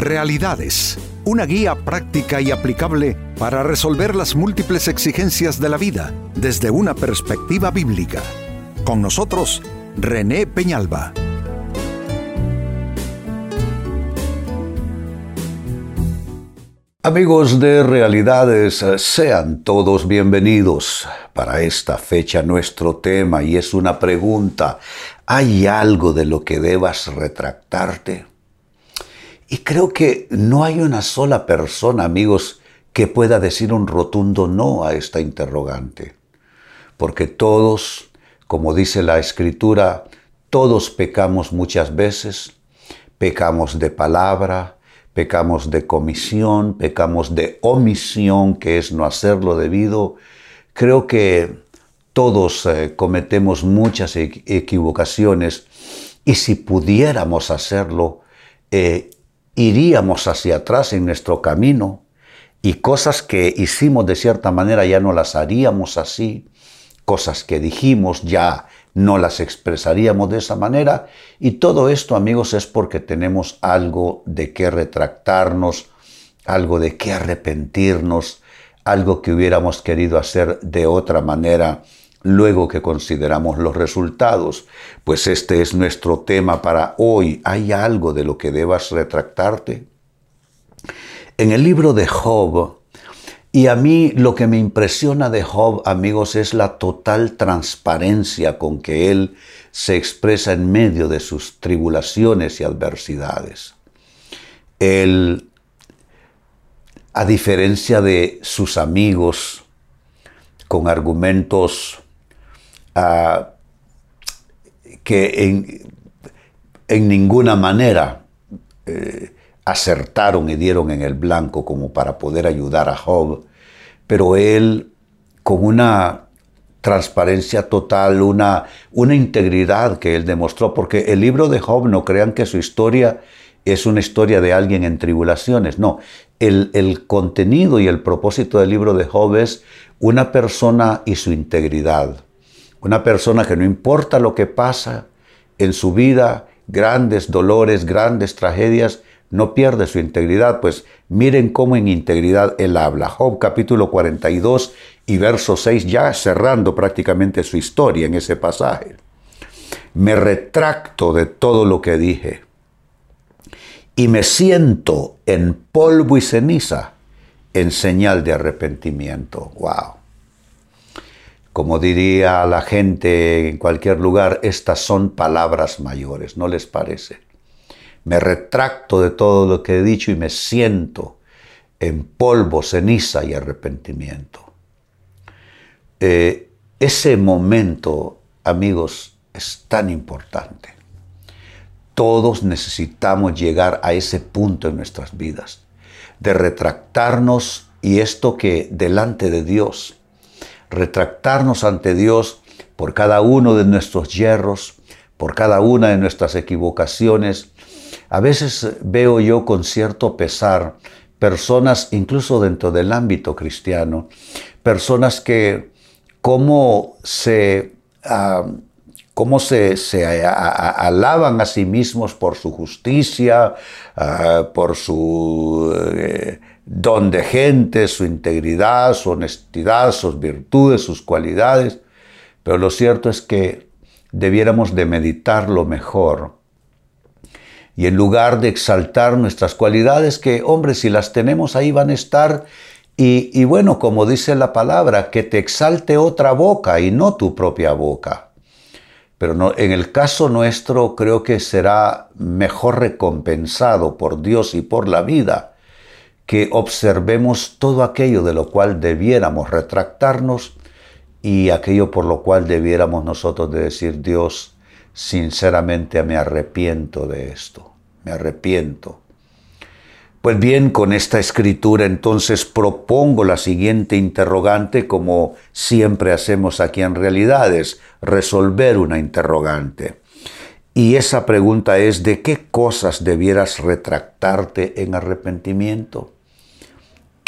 Realidades, una guía práctica y aplicable para resolver las múltiples exigencias de la vida desde una perspectiva bíblica. Con nosotros, René Peñalba. Amigos de Realidades, sean todos bienvenidos. Para esta fecha nuestro tema y es una pregunta. ¿Hay algo de lo que debas retractarte? Y creo que no hay una sola persona, amigos, que pueda decir un rotundo no a esta interrogante. Porque todos, como dice la escritura, todos pecamos muchas veces, pecamos de palabra, pecamos de comisión, pecamos de omisión, que es no hacer lo debido. Creo que todos eh, cometemos muchas equivocaciones y si pudiéramos hacerlo, eh, iríamos hacia atrás en nuestro camino y cosas que hicimos de cierta manera ya no las haríamos así, cosas que dijimos ya no las expresaríamos de esa manera. Y todo esto amigos es porque tenemos algo de qué retractarnos, algo de qué arrepentirnos, algo que hubiéramos querido hacer de otra manera luego que consideramos los resultados, pues este es nuestro tema para hoy. ¿Hay algo de lo que debas retractarte? En el libro de Job, y a mí lo que me impresiona de Job, amigos, es la total transparencia con que él se expresa en medio de sus tribulaciones y adversidades. Él, a diferencia de sus amigos, con argumentos que en, ninguna manera eh, acertaron y dieron en el blanco como para poder ayudar a Job, pero él con una transparencia total, una, una integridad que él demostró, porque el libro de Job no crean que su historia es una historia de alguien en tribulaciones, no, el, el contenido y el propósito del libro de Job es una persona y su integridad una persona que no importa lo que pasa en su vida, grandes dolores, grandes tragedias, no pierde su integridad, pues miren cómo en integridad él habla. Job capítulo 42 y verso 6, ya cerrando prácticamente su historia en ese pasaje. Me retracto de todo lo que dije y me siento en polvo y ceniza en señal de arrepentimiento. ¡Wow! Como diría la gente en cualquier lugar, estas son palabras mayores, ¿no les parece? Me retracto de todo lo que he dicho y me siento en polvo, ceniza y arrepentimiento. Eh, ese momento, amigos, es tan importante. Todos necesitamos llegar a ese punto en nuestras vidas, de retractarnos y esto que delante de Dios retractarnos ante Dios por cada uno de nuestros hierros, por cada una de nuestras equivocaciones. A veces veo yo con cierto pesar personas, incluso dentro del ámbito cristiano, personas que cómo se, ah, se, alaban a sí mismos por su justicia, ah, por su eh, don de gente, su integridad, su honestidad, sus virtudes, sus cualidades. Pero lo cierto es que debiéramos de meditarlo mejor. Y en lugar de exaltar nuestras cualidades, que hombre, si las tenemos ahí van a estar, y, bueno, como dice la palabra, que te exalte otra boca y no tu propia boca. Pero en el caso nuestro creo que será mejor recompensado por Dios y por la vida que observemos todo aquello de lo cual debiéramos retractarnos y aquello por lo cual debiéramos nosotros de decir, Dios, sinceramente me arrepiento de esto, me arrepiento. Pues bien, con esta escritura entonces propongo la siguiente interrogante como siempre hacemos aquí en realidades, resolver una interrogante. Y esa pregunta es, ¿de qué cosas debieras retractarte en arrepentimiento?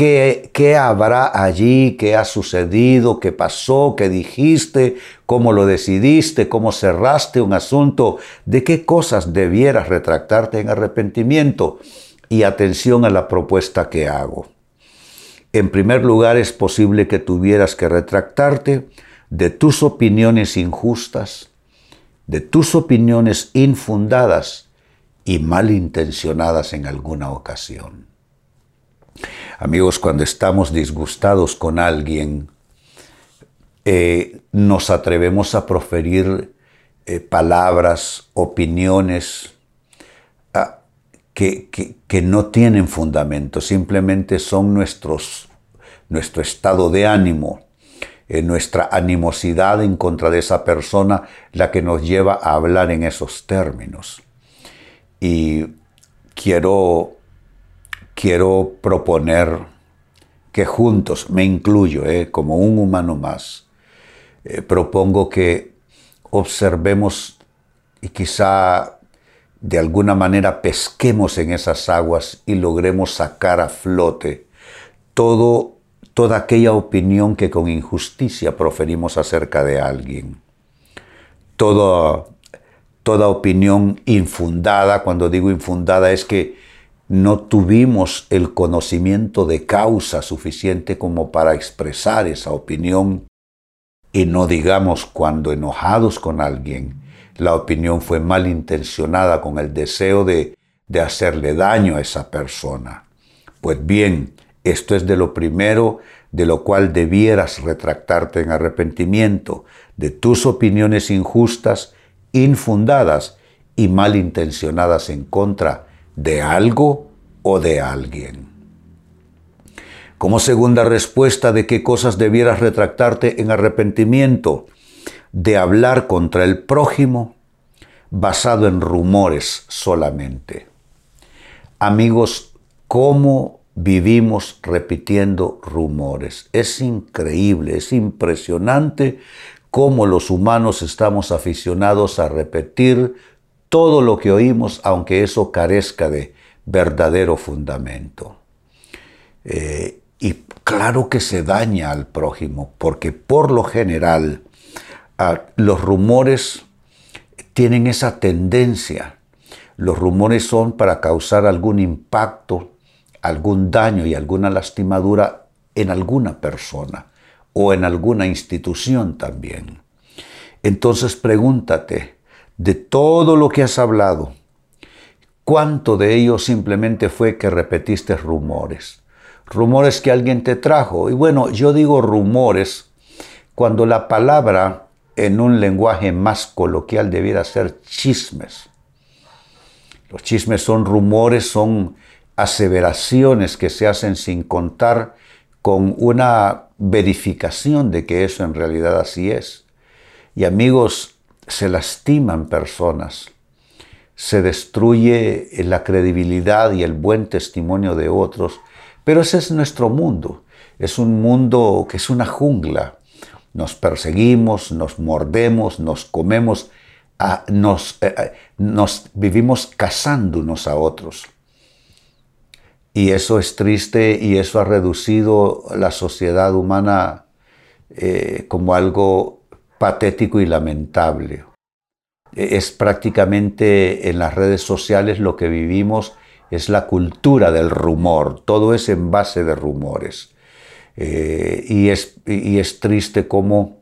¿Qué, habrá allí? ¿Qué ha sucedido? ¿Qué pasó? ¿Qué dijiste? ¿Cómo lo decidiste? ¿Cómo cerraste un asunto? ¿De qué cosas debieras retractarte en arrepentimiento? y atención a la propuesta que hago. En primer lugar, es posible que tuvieras que retractarte de tus opiniones injustas, de tus opiniones infundadas y malintencionadas en alguna ocasión. Amigos, cuando estamos disgustados con alguien, eh, nos atrevemos a proferir eh, palabras, opiniones ah, que, no tienen fundamento, simplemente son nuestros, nuestro estado de ánimo, eh, nuestra animosidad en contra de esa persona la que nos lleva a hablar en esos términos. Y quiero, quiero proponer que juntos, me incluyo eh, como un humano más, eh, propongo que observemos y quizá de alguna manera pesquemos en esas aguas y logremos sacar a flote todo toda aquella opinión que con injusticia proferimos acerca de alguien. Toda, toda opinión infundada, cuando digo infundada es que no tuvimos el conocimiento de causa suficiente como para expresar esa opinión y no digamos cuando enojados con alguien, la opinión fue malintencionada con el deseo de, de hacerle daño a esa persona. Pues bien, esto es de lo primero de lo cual debieras retractarte en arrepentimiento, de tus opiniones injustas, infundadas y malintencionadas en contra de algo o de alguien. Como segunda respuesta de qué cosas debieras retractarte en arrepentimiento, de hablar contra el prójimo basado en rumores solamente. Amigos, ¿cómo vivimos repitiendo rumores. Es increíble, es impresionante cómo los humanos estamos aficionados a repetir todo lo que oímos, aunque eso carezca de verdadero fundamento. Eh, y claro que se daña al prójimo, porque por lo general los rumores tienen esa tendencia. Los rumores son para causar algún impacto algún daño y alguna lastimadura en alguna persona o en alguna institución también. Entonces pregúntate, de todo lo que has hablado, ¿cuánto de ello simplemente fue que repetiste rumores? Rumores que alguien te trajo. Y bueno, yo digo rumores cuando la palabra en un lenguaje más coloquial debiera ser chismes. Los chismes son rumores, son aseveraciones que se hacen sin contar con una verificación de que eso en realidad así es. Y amigos, se lastiman personas, se destruye la credibilidad y el buen testimonio de otros, pero ese es nuestro mundo. Es un mundo que es una jungla. Nos perseguimos, nos mordemos, nos comemos, nos, eh, eh, nos vivimos cazando unos a otros. Y eso es triste y eso ha reducido la sociedad humana eh, como algo patético y lamentable. E, es prácticamente en las redes sociales lo que vivimos es la cultura del rumor, todo es en base de rumores. Eh, y, es, y es triste cómo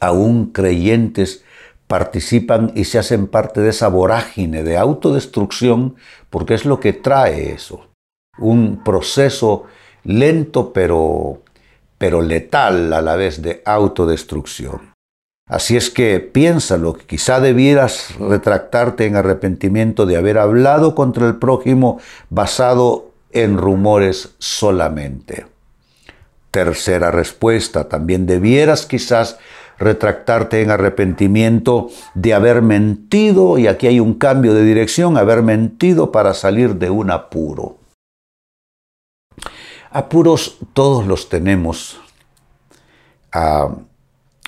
aún creyentes participan y se hacen parte de esa vorágine de autodestrucción porque es lo que trae eso un proceso lento pero, pero letal a la vez de autodestrucción. Así es que piénsalo, quizá debieras retractarte en arrepentimiento de haber hablado contra el prójimo basado en rumores solamente. Tercera respuesta, también debieras quizás retractarte en arrepentimiento de haber mentido, y aquí hay un cambio de dirección, haber mentido para salir de un apuro. Apuros todos los tenemos.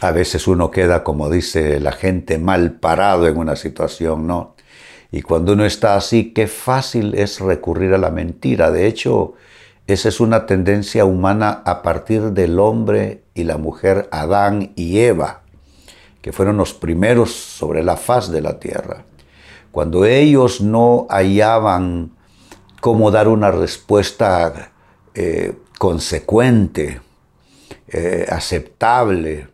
A, veces uno queda, como dice la gente, mal parado en una situación, ¿no? Y cuando uno está así, qué fácil es recurrir a la mentira. De hecho, esa es una tendencia humana a partir del hombre y la mujer Adán y Eva, que fueron los primeros sobre la faz de la tierra. Cuando ellos no hallaban cómo dar una respuesta eh, consecuente, eh, aceptable,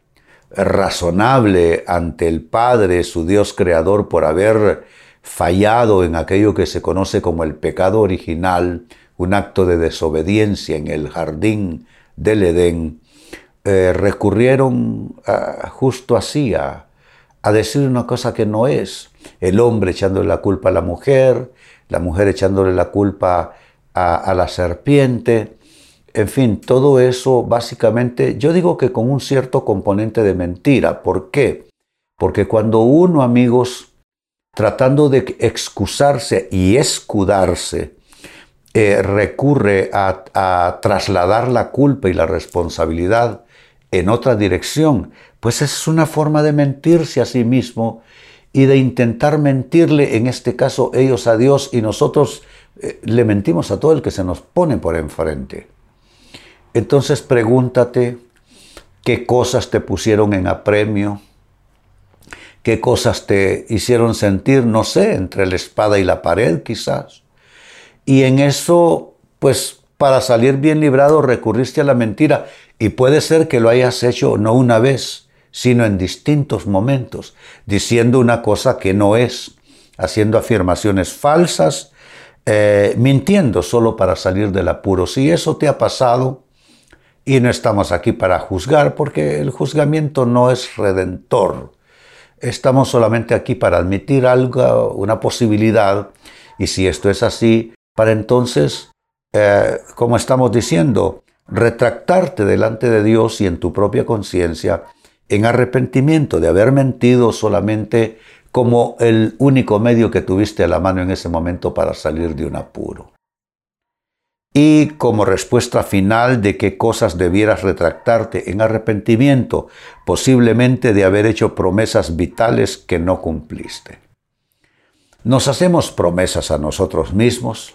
razonable ante el Padre, su Dios creador, por haber fallado en aquello que se conoce como el pecado original, un acto de desobediencia en el jardín del Edén, eh, recurrieron justo así a, decir una cosa que no es. El hombre echándole la culpa a la mujer, la mujer echándole la culpa a la serpiente. En fin, todo eso básicamente, yo digo que con un cierto componente de mentira. ¿Por qué? Porque cuando uno, amigos, tratando de excusarse y escudarse, eh, recurre a, trasladar la culpa y la responsabilidad en otra dirección, pues es una forma de mentirse a sí mismo y de intentar mentirle, en este caso ellos a Dios y nosotros eh, le mentimos a todo el que se nos pone por enfrente. Entonces pregúntate qué cosas te pusieron en apremio, qué cosas te hicieron sentir, no sé, entre la espada y la pared quizás. Y en eso, pues para salir bien librado recurriste a la mentira. Y puede ser que lo hayas hecho no una vez, sino en distintos momentos, diciendo una cosa que no es, haciendo afirmaciones falsas, eh, mintiendo solo para salir del apuro. Si eso te ha pasado, y no estamos aquí para juzgar, porque el juzgamiento no es redentor. Estamos solamente aquí para admitir algo, una posibilidad, y si esto es así, para entonces, eh, como estamos diciendo, retractarte delante de Dios y en tu propia conciencia en arrepentimiento de haber mentido solamente como el único medio que tuviste a la mano en ese momento para salir de un apuro y como respuesta final de qué cosas debieras retractarte en arrepentimiento, posiblemente de haber hecho promesas vitales que no cumpliste. Nos hacemos promesas a nosotros mismos.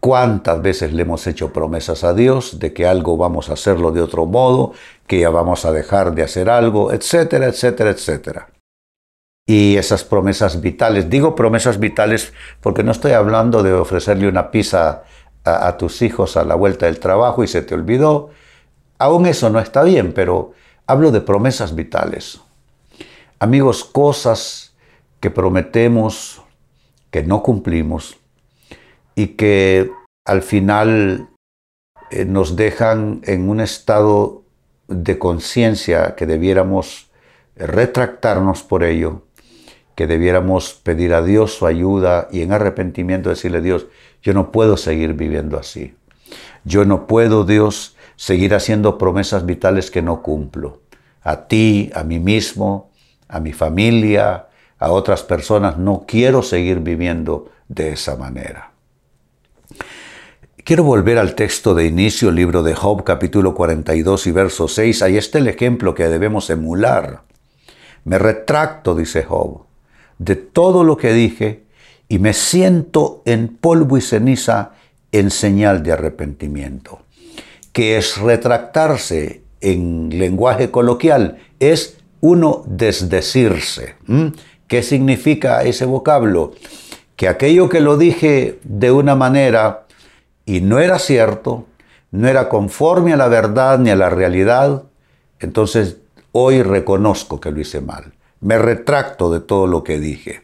¿Cuántas veces le hemos hecho promesas a Dios de que algo vamos a hacerlo de otro modo, que ya vamos a dejar de hacer algo, etcétera, etcétera, etcétera? Y esas promesas vitales, digo promesas vitales porque no estoy hablando de ofrecerle una pizza a, tus hijos a la vuelta del trabajo y se te olvidó. Aún eso no está bien, pero hablo de promesas vitales. Amigos, cosas que prometemos, que no cumplimos y que al final eh, nos dejan en un estado de conciencia que debiéramos retractarnos por ello, que debiéramos pedir a Dios su ayuda y en arrepentimiento decirle Dios, yo no puedo seguir viviendo así. Yo no puedo, Dios, seguir haciendo promesas vitales que no cumplo. A ti, a mí mismo, a mi familia, a otras personas, no quiero seguir viviendo de esa manera. Quiero volver al texto de inicio, libro de Job, capítulo 42 y verso 6. Ahí está el ejemplo que debemos emular. Me retracto, dice Job, de todo lo que dije y me siento en polvo y ceniza en señal de arrepentimiento. Que es retractarse en lenguaje coloquial, es uno desdecirse. ¿Qué significa ese vocablo? Que aquello que lo dije de una manera y no era cierto, no era conforme a la verdad ni a la realidad, entonces hoy reconozco que lo hice mal. Me retracto de todo lo que dije.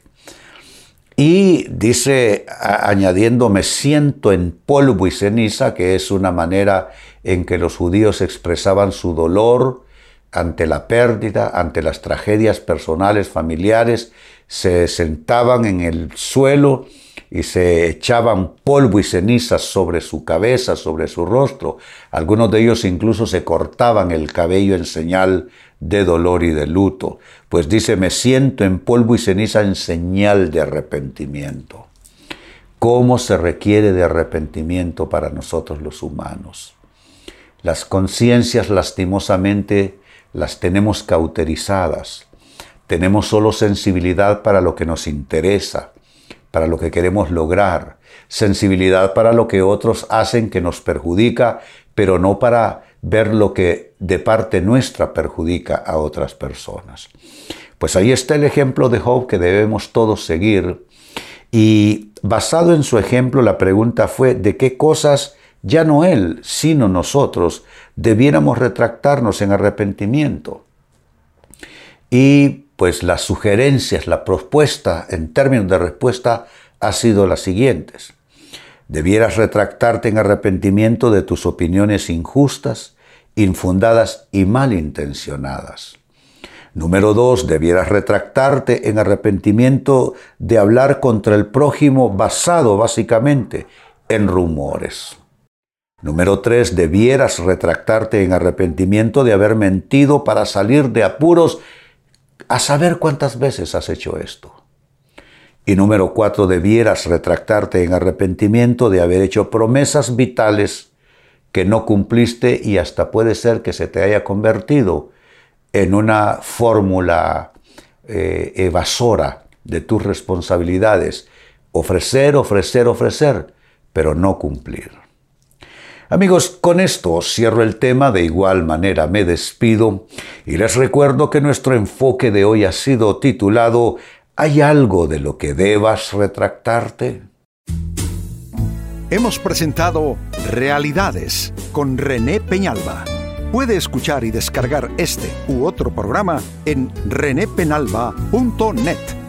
Y dice, añadiendo, me siento en polvo y ceniza, que es una manera en que los judíos expresaban su dolor ante la pérdida, ante las tragedias personales, familiares, se sentaban en el suelo y se echaban polvo y cenizas sobre su cabeza, sobre su rostro. Algunos de ellos incluso se cortaban el cabello en señal de dolor y de luto, pues dice, me siento en polvo y ceniza en señal de arrepentimiento. ¿Cómo se requiere de arrepentimiento para nosotros los humanos? Las conciencias lastimosamente las tenemos cauterizadas. Tenemos solo sensibilidad para lo que nos interesa, para lo que queremos lograr, sensibilidad para lo que otros hacen que nos perjudica, pero no para ver lo que de parte nuestra perjudica a otras personas. Pues ahí está el ejemplo de Job que debemos todos seguir y basado en su ejemplo, la pregunta fue de qué cosas ya no él, sino nosotros, debiéramos retractarnos en arrepentimiento. Y pues las sugerencias, la propuesta en términos de respuesta ha sido las siguientes. Debieras retractarte en arrepentimiento de tus opiniones injustas, infundadas y malintencionadas. Número dos, debieras retractarte en arrepentimiento de hablar contra el prójimo basado básicamente en rumores. Número tres, debieras retractarte en arrepentimiento de haber mentido para salir de apuros a saber cuántas veces has hecho esto. Y número cuatro, debieras retractarte en arrepentimiento de haber hecho promesas vitales que no cumpliste y hasta puede ser que se te haya convertido en una fórmula eh, evasora de tus responsabilidades. Ofrecer, ofrecer, ofrecer, pero no cumplir. Amigos, con esto cierro el tema, de igual manera me despido y les recuerdo que nuestro enfoque de hoy ha sido titulado ¿Hay algo de lo que debas retractarte? Hemos presentado Realidades con René Peñalba. Puede escuchar y descargar este u otro programa en renépenalba.net